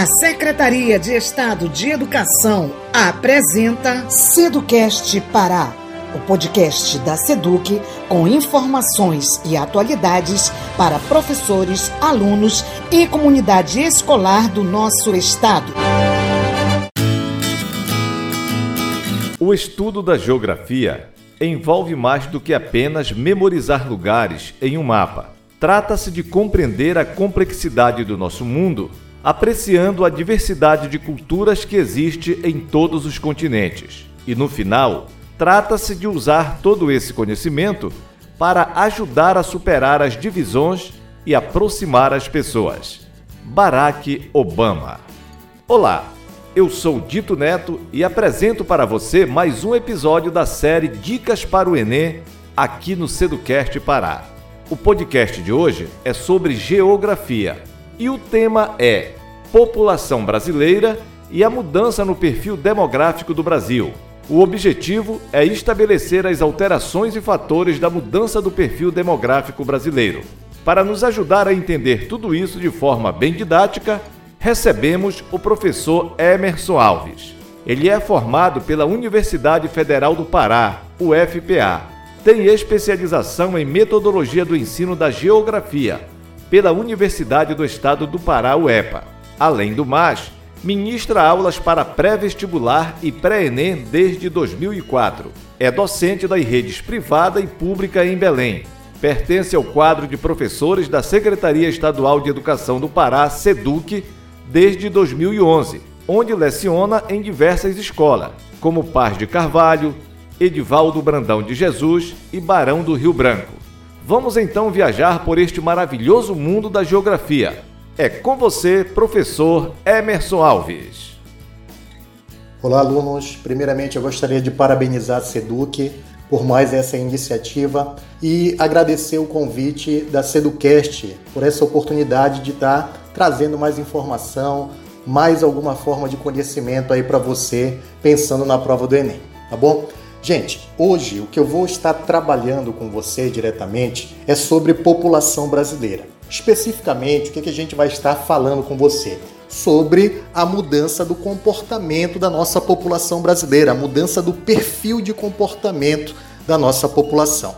A Secretaria de Estado de Educação apresenta Seducast Pará, o podcast da Seduc com informações e atualidades para professores, alunos e comunidade escolar do nosso estado. O estudo da geografia envolve mais do que apenas memorizar lugares em um mapa. Trata-se de compreender a complexidade do nosso mundo, apreciando a diversidade de culturas que existe em todos os continentes. E no final, trata-se de usar todo esse conhecimento para ajudar a superar as divisões e aproximar as pessoas. Barack Obama. Olá, eu sou Dito Neto e apresento para você mais um episódio da série Dicas para o Enem aqui no Seducast Pará. O podcast de hoje é sobre geografia e o tema é População Brasileira e a mudança no perfil demográfico do Brasil. O objetivo é estabelecer as alterações e fatores da mudança do perfil demográfico brasileiro. Para nos ajudar a entender tudo isso de forma bem didática, recebemos o professor Emerson Alves. Ele é formado pela Universidade Federal do Pará, UFPA. Tem especialização em metodologia do ensino da geografia pela Universidade do Estado do Pará, UEPA. Além do mais, ministra aulas para pré-vestibular e pré-ENEM desde 2004. É docente das redes privada e pública em Belém. Pertence ao quadro de professores da Secretaria Estadual de Educação do Pará, SEDUC, desde 2011, onde leciona em diversas escolas, como Paz de Carvalho, Edivaldo Brandão de Jesus e Barão do Rio Branco. Vamos então viajar por este maravilhoso mundo da geografia. É com você, professor Emerson Alves. Olá, alunos. Primeiramente, eu gostaria de parabenizar a SEDUC por mais essa iniciativa e agradecer o convite da Seducast por essa oportunidade de estar trazendo mais informação, mais alguma forma de conhecimento aí para você pensando na prova do Enem, tá bom? Gente, hoje o que eu vou estar trabalhando com você diretamente é sobre população brasileira. Especificamente, o que a gente vai estar falando com você? Sobre a mudança do comportamento da nossa população brasileira, a mudança do perfil de comportamento da nossa população.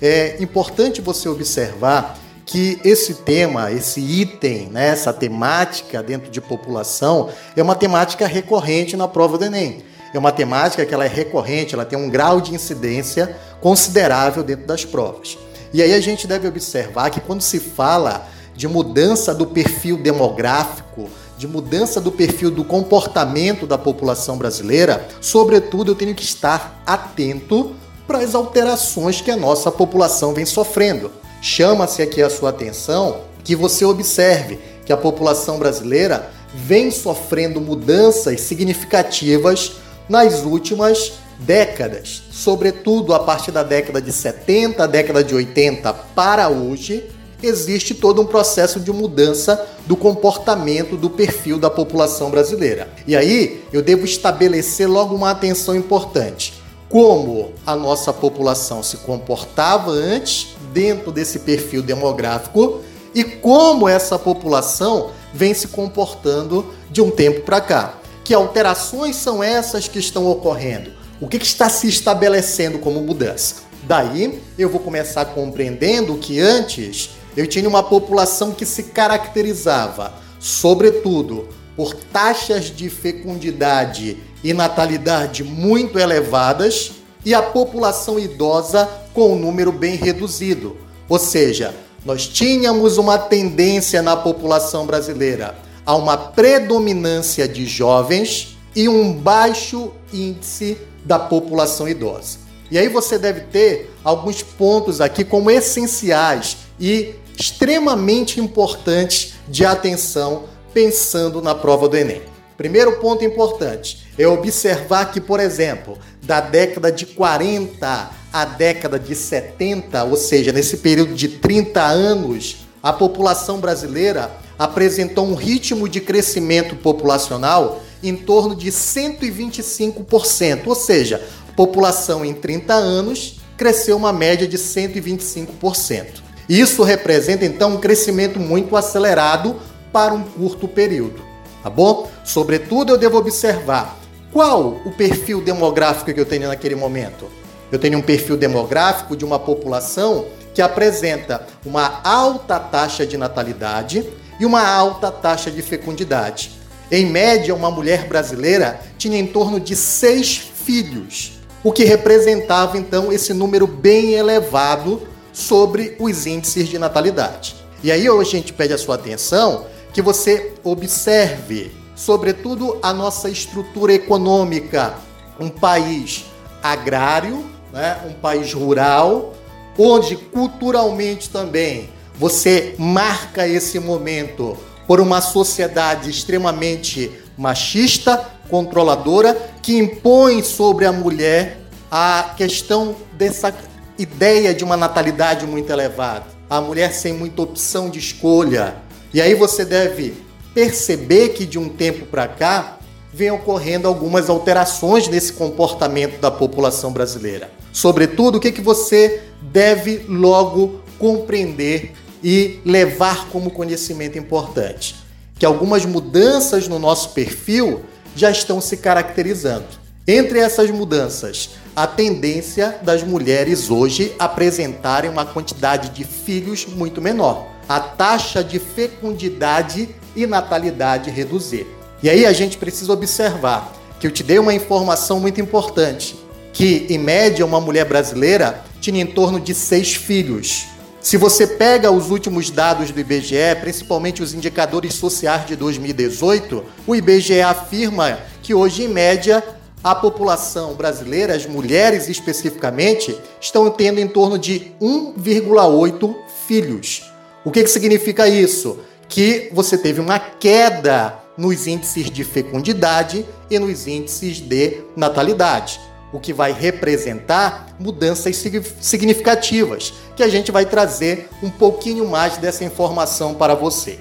É importante você observar que esse tema, esse item, né, essa temática dentro de população é uma temática recorrente na prova do Enem. É uma temática que ela é recorrente, ela tem um grau de incidência considerável dentro das provas. E aí a gente deve observar que quando se fala de mudança do perfil demográfico, de mudança do perfil do comportamento da população brasileira, sobretudo eu tenho que estar atento para as alterações que a nossa população vem sofrendo. Chama-se aqui a sua atenção que você observe que a população brasileira vem sofrendo mudanças significativas nas últimas décadas, sobretudo a partir da década de 70, década de 80 para hoje, existe todo um processo de mudança do comportamento, do perfil da população brasileira. E aí eu devo estabelecer logo uma atenção importante. Como a nossa população se comportava antes, dentro desse perfil demográfico, e como essa população vem se comportando de um tempo para cá. Que alterações são essas que estão ocorrendo? O que, está se estabelecendo como mudança? Daí eu vou começar compreendendo que antes eu tinha uma população que se caracterizava, sobretudo, por taxas de fecundidade e natalidade muito elevadas e a população idosa com um número bem reduzido. Ou seja, nós tínhamos uma tendência na população brasileira a uma predominância de jovens e um baixo índice da população idosa. E aí você deve ter alguns pontos aqui como essenciais e extremamente importantes de atenção pensando na prova do Enem. Primeiro ponto importante é observar que, por exemplo, da década de 40 à década de 70, ou seja, nesse período de 30 anos, a população brasileira apresentou um ritmo de crescimento populacional em torno de 125%, ou seja, população em 30 anos cresceu uma média de 125%. Isso representa então um crescimento muito acelerado para um curto período. tá bom? Sobretudo, eu devo observar qual o perfil demográfico que eu tenho naquele momento. Eu tenho um perfil demográfico de uma população que apresenta uma alta taxa de natalidade e uma alta taxa de fecundidade. Em média, uma mulher brasileira tinha em torno de seis filhos, o que representava então esse número bem elevado sobre os índices de natalidade. E aí hoje a gente pede a sua atenção que você observe, sobretudo, a nossa estrutura econômica, um país agrário, né? um país rural, onde culturalmente também você marca esse momento por uma sociedade extremamente machista, controladora, que impõe sobre a mulher a questão dessa ideia de uma natalidade muito elevada, a mulher sem muita opção de escolha. E aí você deve perceber que de um tempo para cá vem ocorrendo algumas alterações nesse comportamento da população brasileira. Sobretudo, o que, que você deve logo compreender e levar como conhecimento importante? Que algumas mudanças no nosso perfil já estão se caracterizando. Entre essas mudanças, a tendência das mulheres hoje apresentarem uma quantidade de filhos muito menor, a taxa de fecundidade e natalidade reduzir. E aí a gente precisa observar que eu te dei uma informação muito importante, que em média uma mulher brasileira tinha em torno de seis filhos. Se você pega os últimos dados do IBGE, principalmente os indicadores sociais de 2018, o IBGE afirma que hoje, em média, a população brasileira, as mulheres especificamente, estão tendo em torno de 1,8 filhos. O que, que significa isso? Que você teve uma queda nos índices de fecundidade e nos índices de natalidade, o que vai representar mudanças significativas, que a gente vai trazer um pouquinho mais dessa informação para você.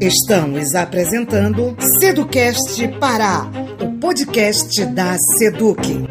Estamos apresentando Seducast Pará, o podcast da Seduc.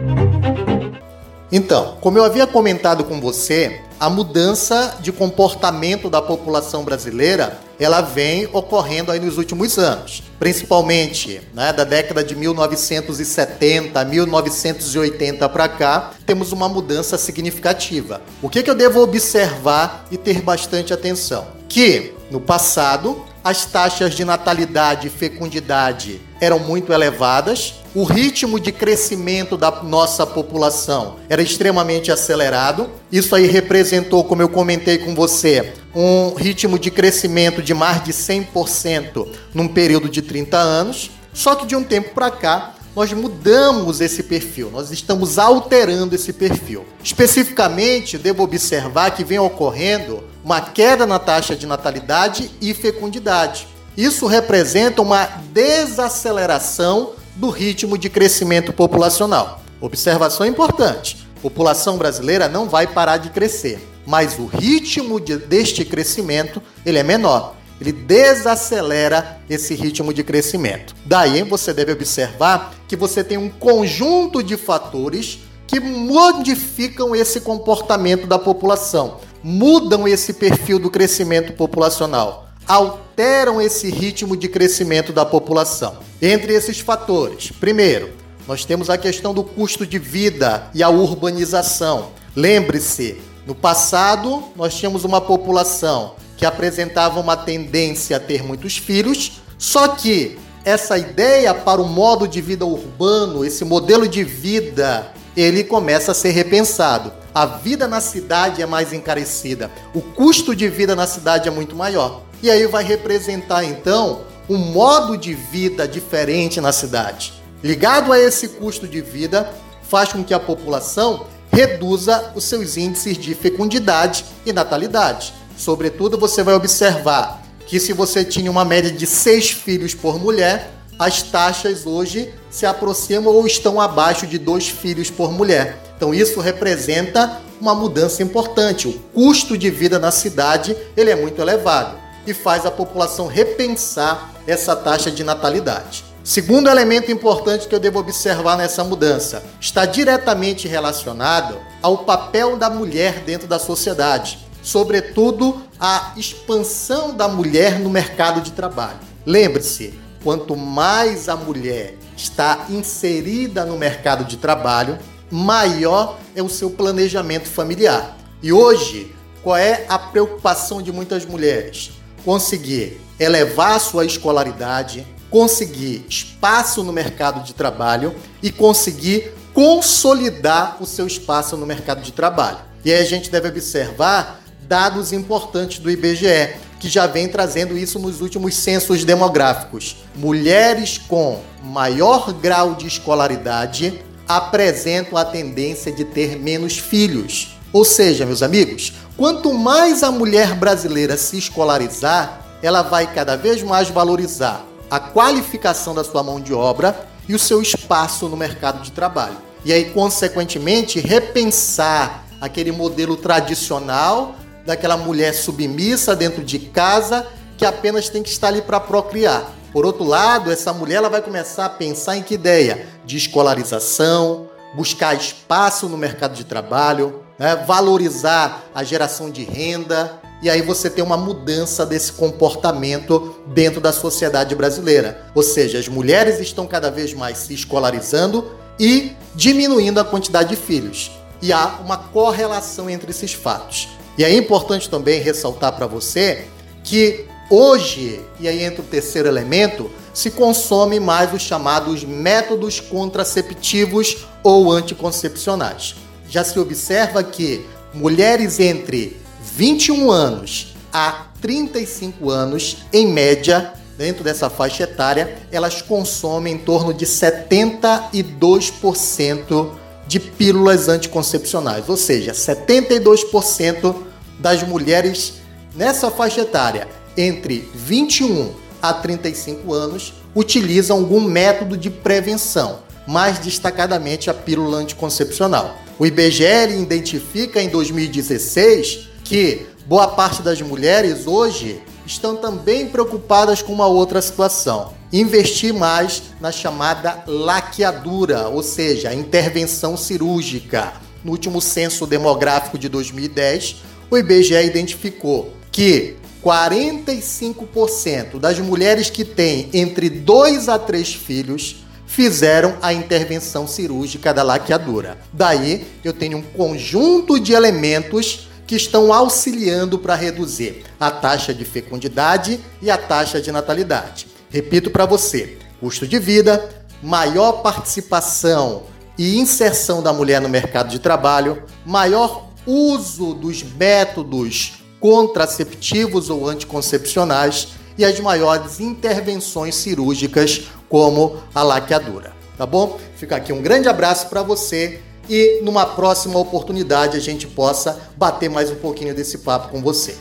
Então, como eu havia comentado com você, a mudança de comportamento da população brasileira ela vem ocorrendo aí nos últimos anos, principalmente né, da década de 1970, 1980 para cá, temos uma mudança significativa. O que, que eu devo observar e ter bastante atenção? Que no passado as taxas de natalidade e fecundidade eram muito elevadas, o ritmo de crescimento da nossa população era extremamente acelerado. Isso aí representou, como eu comentei com você, um ritmo de crescimento de mais de 100% num período de 30 anos. Só que de um tempo para cá, nós mudamos esse perfil, nós estamos alterando esse perfil. Especificamente, devo observar que vem ocorrendo uma queda na taxa de natalidade e fecundidade. Isso representa uma desaceleração do ritmo de crescimento populacional. Observação importante: população brasileira não vai parar de crescer, mas o ritmo de, deste crescimento ele é menor. Ele desacelera esse ritmo de crescimento. Daí você deve observar que você tem um conjunto de fatores que modificam esse comportamento da população mudam esse perfil do crescimento populacional, alteram esse ritmo de crescimento da população. Entre esses fatores, primeiro, nós temos a questão do custo de vida e a urbanização. Lembre-se, no passado nós tínhamos uma população que apresentava uma tendência a ter muitos filhos, só que essa ideia para o modo de vida urbano, esse modelo de vida, ele começa a ser repensado a vida na cidade é mais encarecida, o custo de vida na cidade é muito maior. E aí vai representar então um modo de vida diferente na cidade. Ligado a esse custo de vida, faz com que a população reduza os seus índices de fecundidade e natalidade. Sobretudo, você vai observar que se você tinha uma média de seis filhos por mulher, as taxas hoje se aproximam ou estão abaixo de dois filhos por mulher. Então isso representa uma mudança importante. O custo de vida na cidade ele é muito elevado e faz a população repensar essa taxa de natalidade. Segundo elemento importante que eu devo observar nessa mudança está diretamente relacionado ao papel da mulher dentro da sociedade, sobretudo a expansão da mulher no mercado de trabalho. Lembre-se, quanto mais a mulher está inserida no mercado de trabalho, maior é o seu planejamento familiar. E hoje, qual é a preocupação de muitas mulheres? Conseguir elevar sua escolaridade, conseguir espaço no mercado de trabalho e conseguir consolidar o seu espaço no mercado de trabalho. E aí a gente deve observar dados importantes do IBGE, que já vem trazendo isso nos últimos censos demográficos. Mulheres com maior grau de escolaridade apresentam a tendência de ter menos filhos. Ou seja, meus amigos, quanto mais a mulher brasileira se escolarizar, ela vai cada vez mais valorizar a qualificação da sua mão de obra e o seu espaço no mercado de trabalho. E aí, consequentemente, repensar aquele modelo tradicional daquela mulher submissa dentro de casa que apenas tem que estar ali para procriar. Por outro lado, essa mulher ela vai começar a pensar em que ideia? De escolarização, buscar espaço no mercado de trabalho, né? valorizar a geração de renda, e aí você tem uma mudança desse comportamento dentro da sociedade brasileira. Ou seja, as mulheres estão cada vez mais se escolarizando e diminuindo a quantidade de filhos. E há uma correlação entre esses fatos. E é importante também ressaltar para você que Hoje, e aí entra o terceiro elemento, se consome mais os chamados métodos contraceptivos ou anticoncepcionais. Já se observa que mulheres entre 21 anos a 35 anos, em média, dentro dessa faixa etária, elas consomem em torno de 72% de pílulas anticoncepcionais, ou seja, 72% das mulheres nessa faixa etária entre 21 a 35 anos utilizam algum método de prevenção, mais destacadamente a pílula anticoncepcional. O IBGE identifica em 2016 que boa parte das mulheres hoje estão também preocupadas com uma outra situação: investir mais na chamada laqueadura, ou seja, intervenção cirúrgica. No último censo demográfico de 2010, o IBGE identificou que 45% das mulheres que têm entre 2 a 3 filhos fizeram a intervenção cirúrgica da laqueadura. Daí eu tenho um conjunto de elementos que estão auxiliando para reduzir a taxa de fecundidade e a taxa de natalidade. Repito para você: custo de vida, maior participação e inserção da mulher no mercado de trabalho, maior uso dos métodos contraceptivos ou anticoncepcionais e as maiores intervenções cirúrgicas, como a laqueadura. Tá bom? Fica aqui um grande abraço para você e numa próxima oportunidade a gente possa bater mais um pouquinho desse papo com você.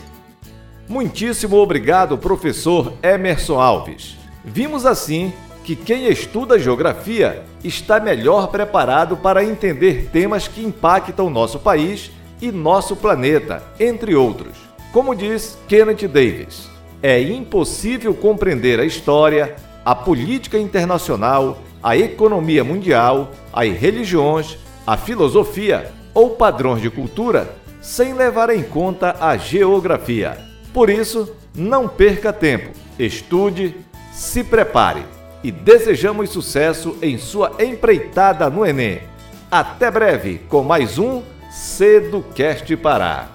Muitíssimo obrigado, professor Emerson Alves. Vimos assim que quem estuda geografia está melhor preparado para entender temas que impactam nosso país e nosso planeta, entre outros. Como diz Kenneth Davis, é impossível compreender a história, a política internacional, a economia mundial, as religiões, a filosofia ou padrões de cultura sem levar em conta a geografia. Por isso, não perca tempo, estude, se prepare e desejamos sucesso em sua empreitada no Enem. Até breve com mais um Ceducast Pará.